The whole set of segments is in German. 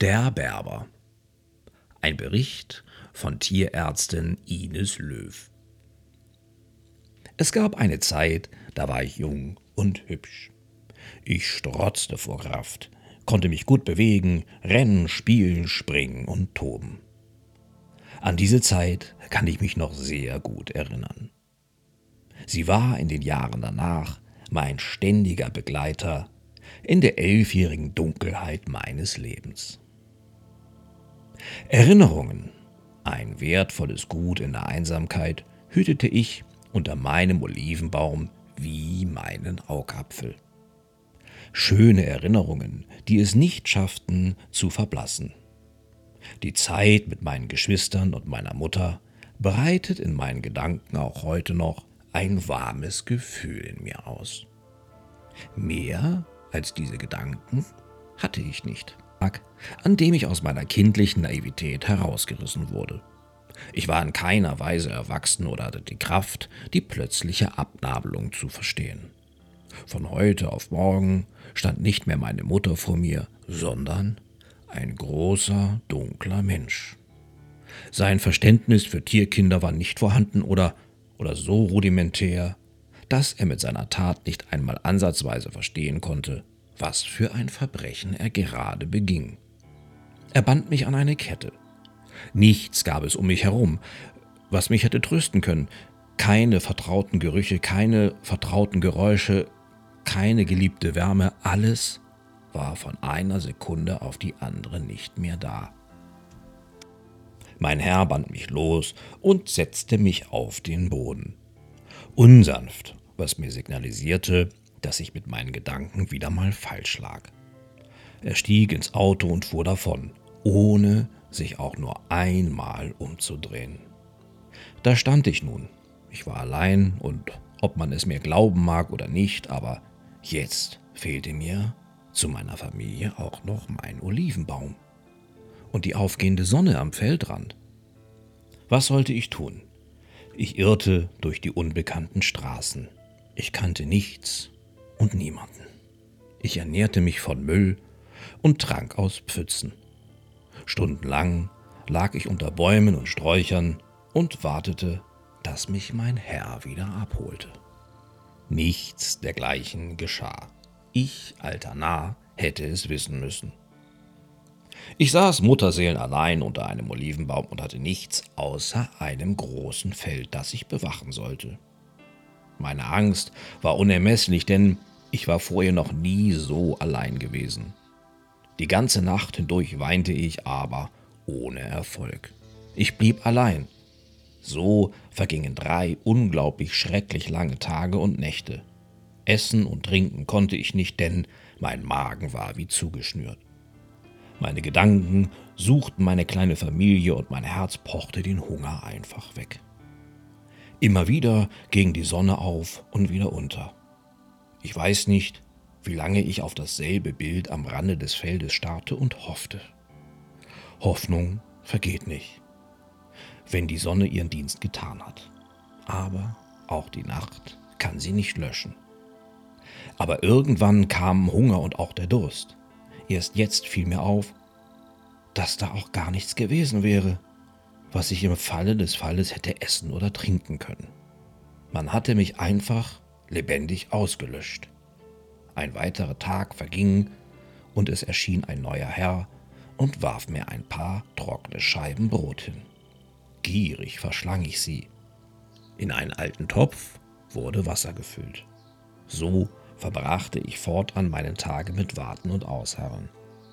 Der Berber. Ein Bericht von Tierärztin Ines Löw. Es gab eine Zeit, da war ich jung und hübsch. Ich strotzte vor Kraft, konnte mich gut bewegen, rennen, spielen, springen und toben. An diese Zeit kann ich mich noch sehr gut erinnern. Sie war in den Jahren danach mein ständiger Begleiter in der elfjährigen Dunkelheit meines Lebens. Erinnerungen, ein wertvolles Gut in der Einsamkeit, hütete ich unter meinem Olivenbaum wie meinen Augapfel. Schöne Erinnerungen, die es nicht schafften zu verblassen. Die Zeit mit meinen Geschwistern und meiner Mutter breitet in meinen Gedanken auch heute noch ein warmes Gefühl in mir aus. Mehr als diese Gedanken hatte ich nicht. Tag, an dem ich aus meiner kindlichen Naivität herausgerissen wurde. Ich war in keiner Weise erwachsen oder hatte die Kraft, die plötzliche Abnabelung zu verstehen. Von heute auf morgen stand nicht mehr meine Mutter vor mir, sondern ein großer, dunkler Mensch. Sein Verständnis für Tierkinder war nicht vorhanden oder, oder so rudimentär, dass er mit seiner Tat nicht einmal ansatzweise verstehen konnte, was für ein Verbrechen er gerade beging. Er band mich an eine Kette. Nichts gab es um mich herum, was mich hätte trösten können. Keine vertrauten Gerüche, keine vertrauten Geräusche, keine geliebte Wärme, alles war von einer Sekunde auf die andere nicht mehr da. Mein Herr band mich los und setzte mich auf den Boden. Unsanft, was mir signalisierte, dass ich mit meinen Gedanken wieder mal falsch lag. Er stieg ins Auto und fuhr davon, ohne sich auch nur einmal umzudrehen. Da stand ich nun. Ich war allein und ob man es mir glauben mag oder nicht, aber jetzt fehlte mir zu meiner Familie auch noch mein Olivenbaum und die aufgehende Sonne am Feldrand. Was sollte ich tun? Ich irrte durch die unbekannten Straßen. Ich kannte nichts und niemanden. Ich ernährte mich von Müll und trank aus Pfützen. Stundenlang lag ich unter Bäumen und Sträuchern und wartete, dass mich mein Herr wieder abholte. Nichts dergleichen geschah. Ich, alter Narr, hätte es wissen müssen. Ich saß Mutterseelen allein unter einem Olivenbaum und hatte nichts außer einem großen Feld, das ich bewachen sollte. Meine Angst war unermesslich, denn ich war vorher noch nie so allein gewesen. Die ganze Nacht hindurch weinte ich, aber ohne Erfolg. Ich blieb allein. So vergingen drei unglaublich schrecklich lange Tage und Nächte. Essen und trinken konnte ich nicht, denn mein Magen war wie zugeschnürt. Meine Gedanken suchten meine kleine Familie und mein Herz pochte den Hunger einfach weg. Immer wieder ging die Sonne auf und wieder unter. Ich weiß nicht, wie lange ich auf dasselbe Bild am Rande des Feldes starrte und hoffte. Hoffnung vergeht nicht, wenn die Sonne ihren Dienst getan hat. Aber auch die Nacht kann sie nicht löschen. Aber irgendwann kamen Hunger und auch der Durst. Erst jetzt fiel mir auf, dass da auch gar nichts gewesen wäre, was ich im Falle des Falles hätte essen oder trinken können. Man hatte mich einfach lebendig ausgelöscht. Ein weiterer Tag verging, und es erschien ein neuer Herr und warf mir ein paar trockene Scheiben Brot hin. Gierig verschlang ich sie. In einen alten Topf wurde Wasser gefüllt. So verbrachte ich fortan meine Tage mit Warten und Ausharren.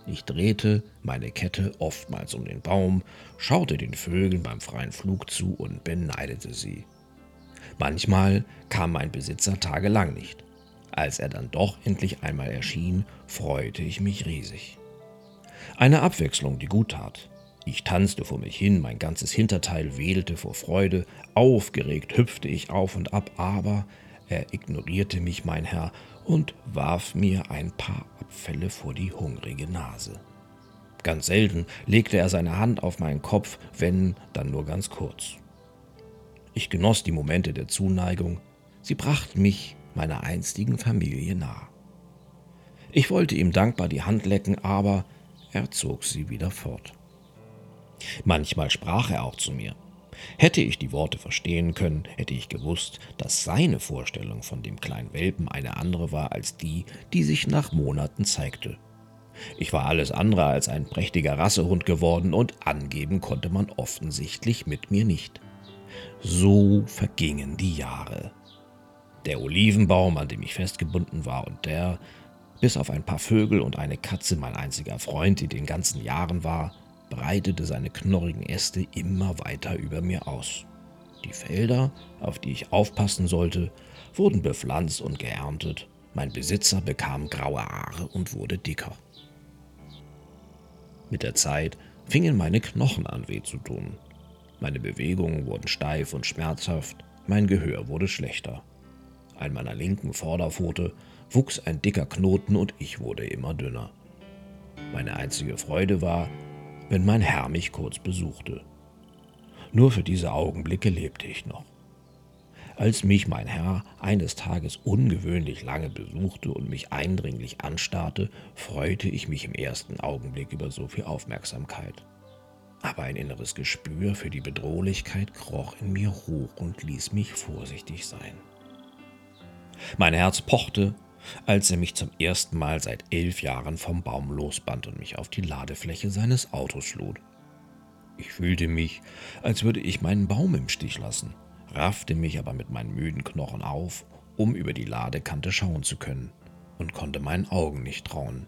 Ich drehte meine Kette oftmals um den Baum, schaute den Vögeln beim freien Flug zu und beneidete sie. Manchmal kam mein Besitzer tagelang nicht. Als er dann doch endlich einmal erschien, freute ich mich riesig. Eine Abwechslung, die gut tat. Ich tanzte vor mich hin, mein ganzes Hinterteil wedelte vor Freude, aufgeregt hüpfte ich auf und ab, aber er ignorierte mich, mein Herr, und warf mir ein paar Abfälle vor die hungrige Nase. Ganz selten legte er seine Hand auf meinen Kopf, wenn dann nur ganz kurz. Ich genoss die Momente der Zuneigung, sie brachten mich meiner einstigen Familie nah. Ich wollte ihm dankbar die Hand lecken, aber er zog sie wieder fort. Manchmal sprach er auch zu mir. Hätte ich die Worte verstehen können, hätte ich gewusst, dass seine Vorstellung von dem kleinen Welpen eine andere war als die, die sich nach Monaten zeigte. Ich war alles andere als ein prächtiger Rassehund geworden und angeben konnte man offensichtlich mit mir nicht. So vergingen die Jahre. Der Olivenbaum, an dem ich festgebunden war, und der, bis auf ein paar Vögel und eine Katze mein einziger Freund in den ganzen Jahren war, breitete seine knorrigen Äste immer weiter über mir aus. Die Felder, auf die ich aufpassen sollte, wurden bepflanzt und geerntet. Mein Besitzer bekam graue Haare und wurde dicker. Mit der Zeit fingen meine Knochen an weh zu tun. Meine Bewegungen wurden steif und schmerzhaft, mein Gehör wurde schlechter. An meiner linken Vorderpfote wuchs ein dicker Knoten und ich wurde immer dünner. Meine einzige Freude war, wenn mein Herr mich kurz besuchte. Nur für diese Augenblicke lebte ich noch. Als mich mein Herr eines Tages ungewöhnlich lange besuchte und mich eindringlich anstarrte, freute ich mich im ersten Augenblick über so viel Aufmerksamkeit. Aber ein inneres Gespür für die Bedrohlichkeit kroch in mir hoch und ließ mich vorsichtig sein. Mein Herz pochte, als er mich zum ersten Mal seit elf Jahren vom Baum losband und mich auf die Ladefläche seines Autos lud. Ich fühlte mich, als würde ich meinen Baum im Stich lassen raffte mich aber mit meinen müden Knochen auf, um über die Ladekante schauen zu können, und konnte meinen Augen nicht trauen.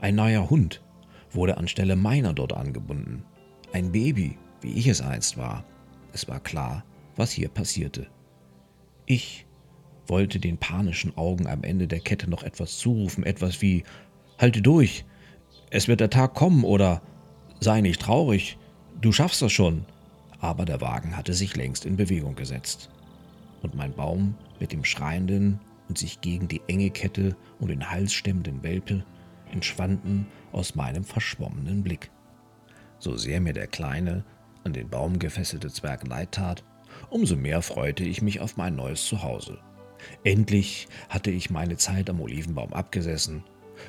Ein neuer Hund wurde anstelle meiner dort angebunden. Ein Baby, wie ich es einst war. Es war klar, was hier passierte. Ich wollte den panischen Augen am Ende der Kette noch etwas zurufen, etwas wie Halte durch, es wird der Tag kommen oder Sei nicht traurig, du schaffst das schon aber der Wagen hatte sich längst in Bewegung gesetzt. Und mein Baum mit dem schreienden und sich gegen die enge Kette um den Hals stemmenden Welpe entschwanden aus meinem verschwommenen Blick. So sehr mir der kleine, an den Baum gefesselte Zwerg leid tat, umso mehr freute ich mich auf mein neues Zuhause. Endlich hatte ich meine Zeit am Olivenbaum abgesessen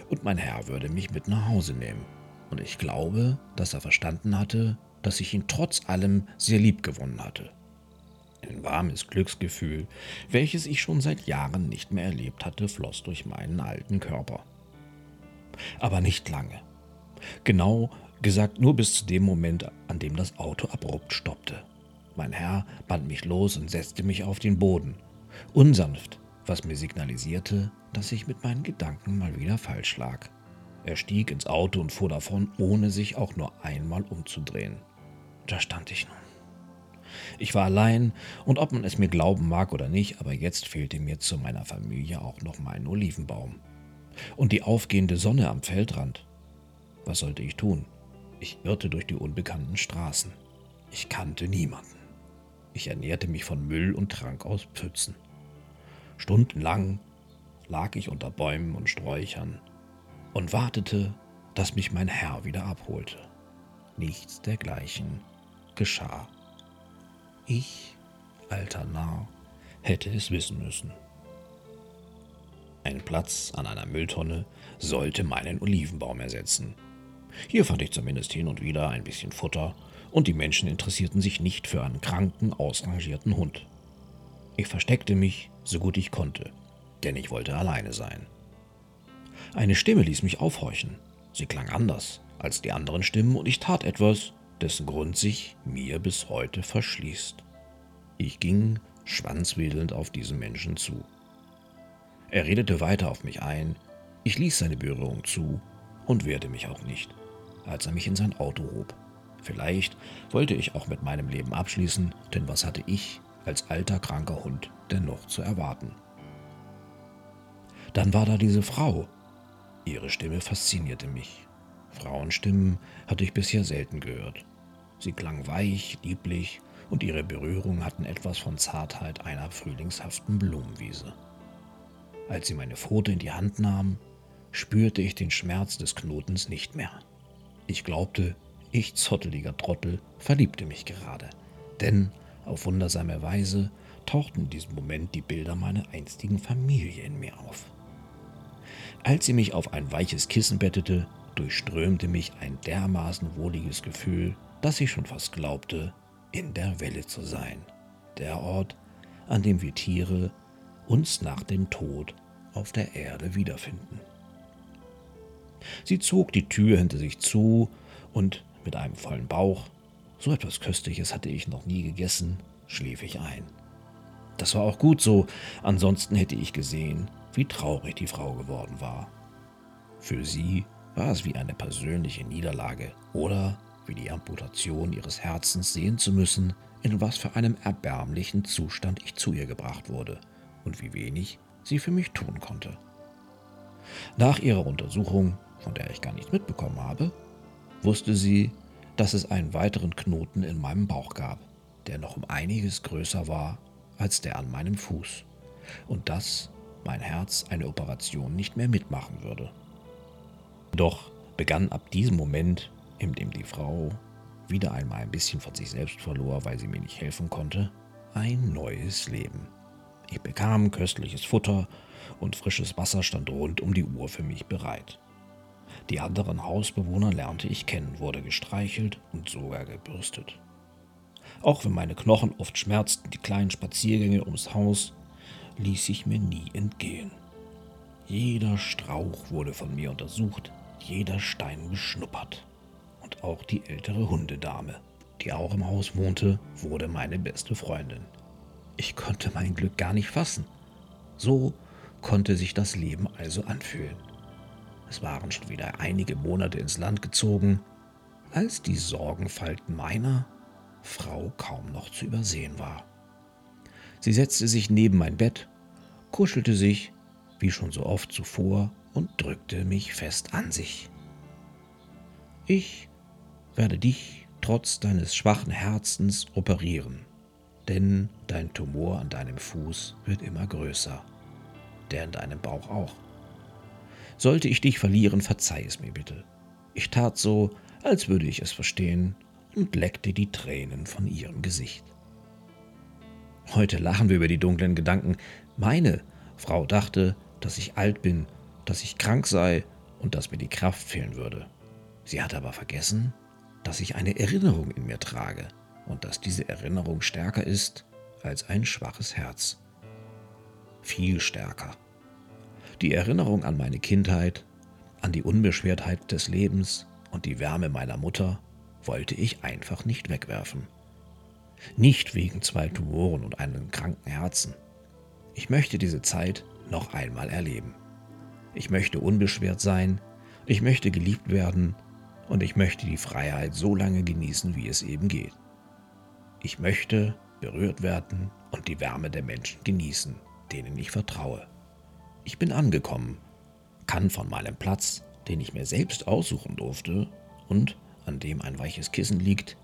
und mein Herr würde mich mit nach Hause nehmen. Und ich glaube, dass er verstanden hatte, dass ich ihn trotz allem sehr lieb gewonnen hatte. Ein warmes Glücksgefühl, welches ich schon seit Jahren nicht mehr erlebt hatte, floss durch meinen alten Körper. Aber nicht lange. Genau gesagt nur bis zu dem Moment, an dem das Auto abrupt stoppte. Mein Herr band mich los und setzte mich auf den Boden. Unsanft, was mir signalisierte, dass ich mit meinen Gedanken mal wieder falsch lag. Er stieg ins Auto und fuhr davon, ohne sich auch nur einmal umzudrehen. Da stand ich nun. Ich war allein, und ob man es mir glauben mag oder nicht, aber jetzt fehlte mir zu meiner Familie auch noch mein Olivenbaum. Und die aufgehende Sonne am Feldrand. Was sollte ich tun? Ich irrte durch die unbekannten Straßen. Ich kannte niemanden. Ich ernährte mich von Müll und trank aus Pfützen. Stundenlang lag ich unter Bäumen und Sträuchern und wartete, dass mich mein Herr wieder abholte. Nichts dergleichen geschah. Ich, alter Narr, hätte es wissen müssen. Ein Platz an einer Mülltonne sollte meinen Olivenbaum ersetzen. Hier fand ich zumindest hin und wieder ein bisschen Futter und die Menschen interessierten sich nicht für einen kranken, ausrangierten Hund. Ich versteckte mich, so gut ich konnte, denn ich wollte alleine sein. Eine Stimme ließ mich aufhorchen. Sie klang anders als die anderen Stimmen und ich tat etwas, dessen Grund sich mir bis heute verschließt. Ich ging schwanzwedelnd auf diesen Menschen zu. Er redete weiter auf mich ein, ich ließ seine Berührung zu und wehrte mich auch nicht, als er mich in sein Auto hob. Vielleicht wollte ich auch mit meinem Leben abschließen, denn was hatte ich als alter kranker Hund denn noch zu erwarten? Dann war da diese Frau. Ihre Stimme faszinierte mich. Frauenstimmen hatte ich bisher selten gehört. Sie klang weich, lieblich und ihre Berührungen hatten etwas von Zartheit einer frühlingshaften Blumenwiese. Als sie meine Pfote in die Hand nahm, spürte ich den Schmerz des Knotens nicht mehr. Ich glaubte, ich zotteliger Trottel verliebte mich gerade, denn auf wundersame Weise tauchten in diesem Moment die Bilder meiner einstigen Familie in mir auf. Als sie mich auf ein weiches Kissen bettete, durchströmte mich ein dermaßen wohliges Gefühl, dass ich schon fast glaubte, in der Welle zu sein. Der Ort, an dem wir Tiere uns nach dem Tod auf der Erde wiederfinden. Sie zog die Tür hinter sich zu und mit einem vollen Bauch, so etwas Köstliches hatte ich noch nie gegessen, schlief ich ein. Das war auch gut so, ansonsten hätte ich gesehen, wie traurig die Frau geworden war. Für sie war es wie eine persönliche Niederlage oder wie die Amputation ihres Herzens sehen zu müssen, in was für einem erbärmlichen Zustand ich zu ihr gebracht wurde und wie wenig sie für mich tun konnte. Nach ihrer Untersuchung, von der ich gar nichts mitbekommen habe, wusste sie, dass es einen weiteren Knoten in meinem Bauch gab, der noch um einiges größer war als der an meinem Fuß, und dass mein Herz eine Operation nicht mehr mitmachen würde. Doch begann ab diesem Moment, in dem die Frau wieder einmal ein bisschen von sich selbst verlor, weil sie mir nicht helfen konnte, ein neues Leben. Ich bekam köstliches Futter und frisches Wasser stand rund um die Uhr für mich bereit. Die anderen Hausbewohner lernte ich kennen, wurde gestreichelt und sogar gebürstet. Auch wenn meine Knochen oft schmerzten, die kleinen Spaziergänge ums Haus ließ ich mir nie entgehen. Jeder Strauch wurde von mir untersucht, jeder Stein beschnuppert. Und auch die ältere Hundedame, die auch im Haus wohnte, wurde meine beste Freundin. Ich konnte mein Glück gar nicht fassen. So konnte sich das Leben also anfühlen. Es waren schon wieder einige Monate ins Land gezogen, als die Sorgenfalten meiner Frau kaum noch zu übersehen war. Sie setzte sich neben mein Bett, kuschelte sich, wie schon so oft zuvor, und drückte mich fest an sich. Ich werde dich trotz deines schwachen Herzens operieren, denn dein Tumor an deinem Fuß wird immer größer, der in deinem Bauch auch. Sollte ich dich verlieren, verzeih es mir bitte. Ich tat so, als würde ich es verstehen und leckte die Tränen von ihrem Gesicht. Heute lachen wir über die dunklen Gedanken. Meine Frau dachte, dass ich alt bin dass ich krank sei und dass mir die Kraft fehlen würde. Sie hat aber vergessen, dass ich eine Erinnerung in mir trage und dass diese Erinnerung stärker ist als ein schwaches Herz. Viel stärker. Die Erinnerung an meine Kindheit, an die Unbeschwertheit des Lebens und die Wärme meiner Mutter wollte ich einfach nicht wegwerfen. Nicht wegen zwei Tumoren und einem kranken Herzen. Ich möchte diese Zeit noch einmal erleben. Ich möchte unbeschwert sein, ich möchte geliebt werden und ich möchte die Freiheit so lange genießen, wie es eben geht. Ich möchte berührt werden und die Wärme der Menschen genießen, denen ich vertraue. Ich bin angekommen, kann von meinem Platz, den ich mir selbst aussuchen durfte und an dem ein weiches Kissen liegt,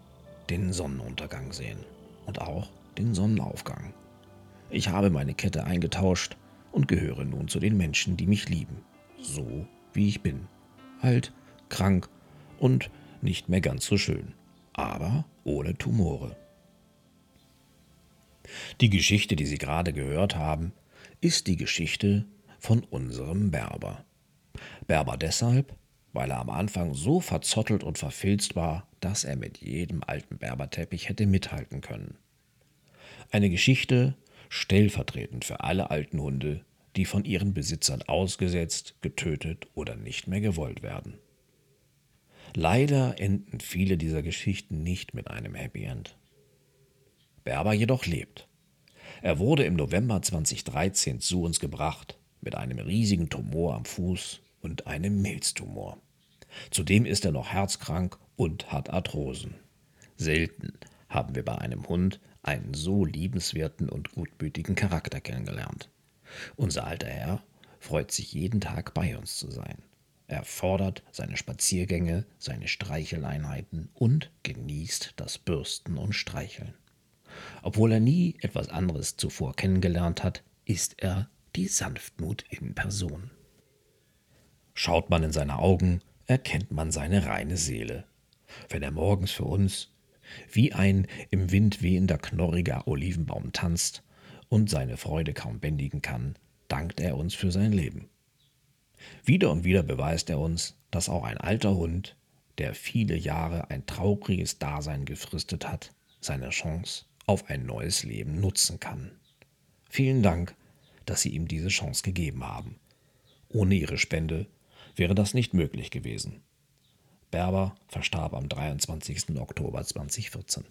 den Sonnenuntergang sehen und auch den Sonnenaufgang. Ich habe meine Kette eingetauscht und gehöre nun zu den Menschen, die mich lieben, so wie ich bin. Alt, krank und nicht mehr ganz so schön, aber ohne Tumore. Die Geschichte, die Sie gerade gehört haben, ist die Geschichte von unserem Berber. Berber deshalb, weil er am Anfang so verzottelt und verfilzt war, dass er mit jedem alten Berberteppich hätte mithalten können. Eine Geschichte, stellvertretend für alle alten Hunde, die von ihren Besitzern ausgesetzt, getötet oder nicht mehr gewollt werden. Leider enden viele dieser Geschichten nicht mit einem Happy End. Berber jedoch lebt. Er wurde im November 2013 zu uns gebracht mit einem riesigen Tumor am Fuß und einem Milztumor. Zudem ist er noch herzkrank und hat Arthrosen. Selten haben wir bei einem Hund einen so liebenswerten und gutmütigen Charakter kennengelernt. Unser alter Herr freut sich jeden Tag bei uns zu sein. Er fordert seine Spaziergänge, seine Streicheleinheiten und genießt das Bürsten und Streicheln. Obwohl er nie etwas anderes zuvor kennengelernt hat, ist er die Sanftmut in Person. Schaut man in seine Augen, erkennt man seine reine Seele. Wenn er morgens für uns wie ein im Wind wehender knorriger Olivenbaum tanzt und seine Freude kaum bändigen kann, dankt er uns für sein Leben. Wieder und wieder beweist er uns, dass auch ein alter Hund, der viele Jahre ein trauriges Dasein gefristet hat, seine Chance auf ein neues Leben nutzen kann. Vielen Dank, dass Sie ihm diese Chance gegeben haben. Ohne Ihre Spende wäre das nicht möglich gewesen. Berber verstarb am 23. Oktober 2014.